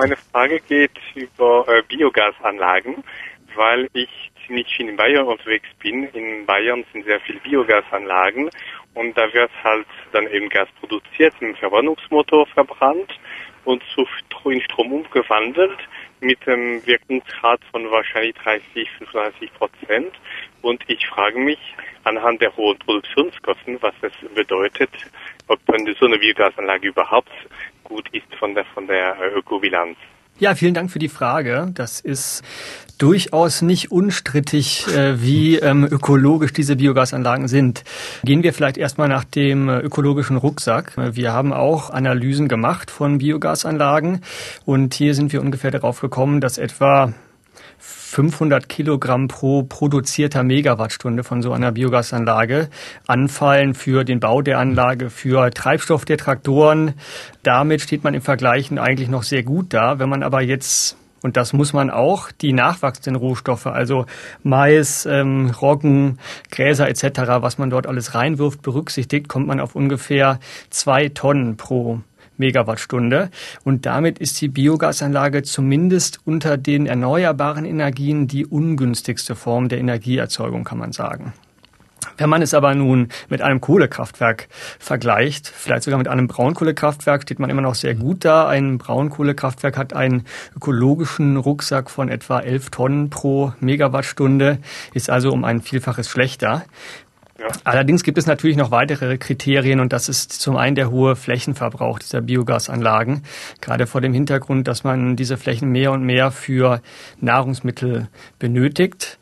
Meine Frage geht über äh, Biogasanlagen, weil ich ziemlich viel in Bayern unterwegs bin. In Bayern sind sehr viele Biogasanlagen und da wird halt dann eben Gas produziert, im Verbrennungsmotor verbrannt und zu in Strom umgewandelt mit einem Wirkungsgrad von wahrscheinlich 30, 35 Prozent. Und ich frage mich anhand der hohen Produktionskosten, was das bedeutet, ob so eine Biogasanlage überhaupt gut ist von der, von der Ökobilanz. Ja, vielen Dank für die Frage. Das ist durchaus nicht unstrittig, äh, wie ähm, ökologisch diese Biogasanlagen sind. Gehen wir vielleicht erstmal nach dem äh, ökologischen Rucksack. Wir haben auch Analysen gemacht von Biogasanlagen und hier sind wir ungefähr darauf gekommen, dass etwa 500 Kilogramm pro produzierter Megawattstunde von so einer Biogasanlage anfallen für den Bau der Anlage, für Treibstoff der Traktoren. Damit steht man im Vergleichen eigentlich noch sehr gut da. Wenn man aber jetzt und das muss man auch, die nachwachsenden Rohstoffe, also Mais, ähm, Roggen, Gräser etc., was man dort alles reinwirft, berücksichtigt, kommt man auf ungefähr zwei Tonnen pro Megawattstunde. Und damit ist die Biogasanlage zumindest unter den erneuerbaren Energien die ungünstigste Form der Energieerzeugung, kann man sagen. Wenn man es aber nun mit einem Kohlekraftwerk vergleicht, vielleicht sogar mit einem Braunkohlekraftwerk, steht man immer noch sehr gut da. Ein Braunkohlekraftwerk hat einen ökologischen Rucksack von etwa 11 Tonnen pro Megawattstunde, ist also um ein Vielfaches schlechter. Allerdings gibt es natürlich noch weitere Kriterien und das ist zum einen der hohe Flächenverbrauch dieser Biogasanlagen, gerade vor dem Hintergrund, dass man diese Flächen mehr und mehr für Nahrungsmittel benötigt.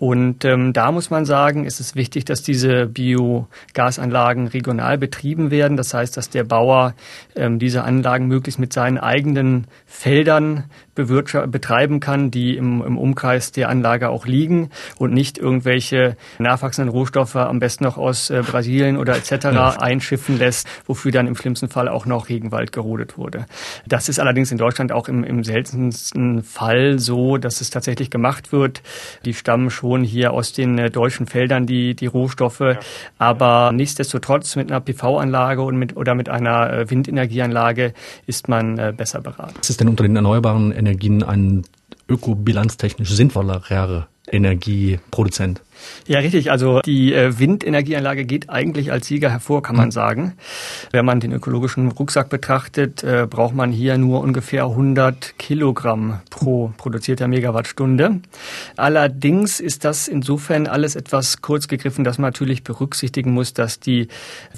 Und ähm, da muss man sagen, ist es wichtig, dass diese Biogasanlagen regional betrieben werden. Das heißt, dass der Bauer ähm, diese Anlagen möglichst mit seinen eigenen Feldern betreiben kann, die im, im Umkreis der Anlage auch liegen und nicht irgendwelche nachwachsenden Rohstoffe am besten noch aus äh, Brasilien oder etc. Ja. einschiffen lässt, wofür dann im schlimmsten Fall auch noch Regenwald gerodet wurde. Das ist allerdings in Deutschland auch im, im seltensten Fall so, dass es tatsächlich gemacht wird. Die stammen schon schon hier aus den äh, deutschen Feldern die, die Rohstoffe. Ja. Aber nichtsdestotrotz mit einer PV-Anlage und mit, oder mit einer äh, Windenergieanlage ist man äh, besser beraten. Was ist denn unter den erneuerbaren Energien ein ökobilanztechnisch sinnvollerer Energieproduzent? Ja, richtig. Also die Windenergieanlage geht eigentlich als Sieger hervor, kann man mhm. sagen. Wenn man den ökologischen Rucksack betrachtet, braucht man hier nur ungefähr 100 Kilogramm pro produzierter Megawattstunde. Allerdings ist das insofern alles etwas kurz gegriffen, dass man natürlich berücksichtigen muss, dass die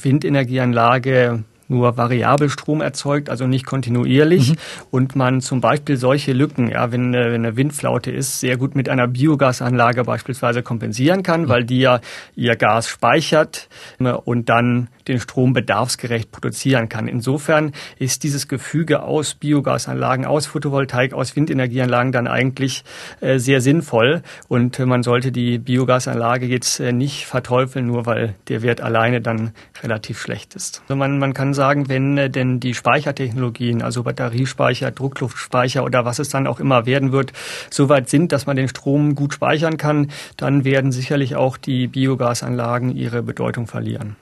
Windenergieanlage nur variabel Strom erzeugt, also nicht kontinuierlich. Mhm. Und man zum Beispiel solche Lücken, ja, wenn, wenn eine Windflaute ist, sehr gut mit einer Biogasanlage beispielsweise kompensieren kann, mhm. weil die ja ihr Gas speichert ne, und dann den Strom bedarfsgerecht produzieren kann. Insofern ist dieses Gefüge aus Biogasanlagen, aus Photovoltaik, aus Windenergieanlagen dann eigentlich äh, sehr sinnvoll. Und äh, man sollte die Biogasanlage jetzt äh, nicht verteufeln, nur weil der Wert alleine dann relativ schlecht ist. Also man, man kann sagen, wenn denn die Speichertechnologien, also Batteriespeicher, Druckluftspeicher oder was es dann auch immer werden wird, soweit sind, dass man den Strom gut speichern kann, dann werden sicherlich auch die Biogasanlagen ihre Bedeutung verlieren.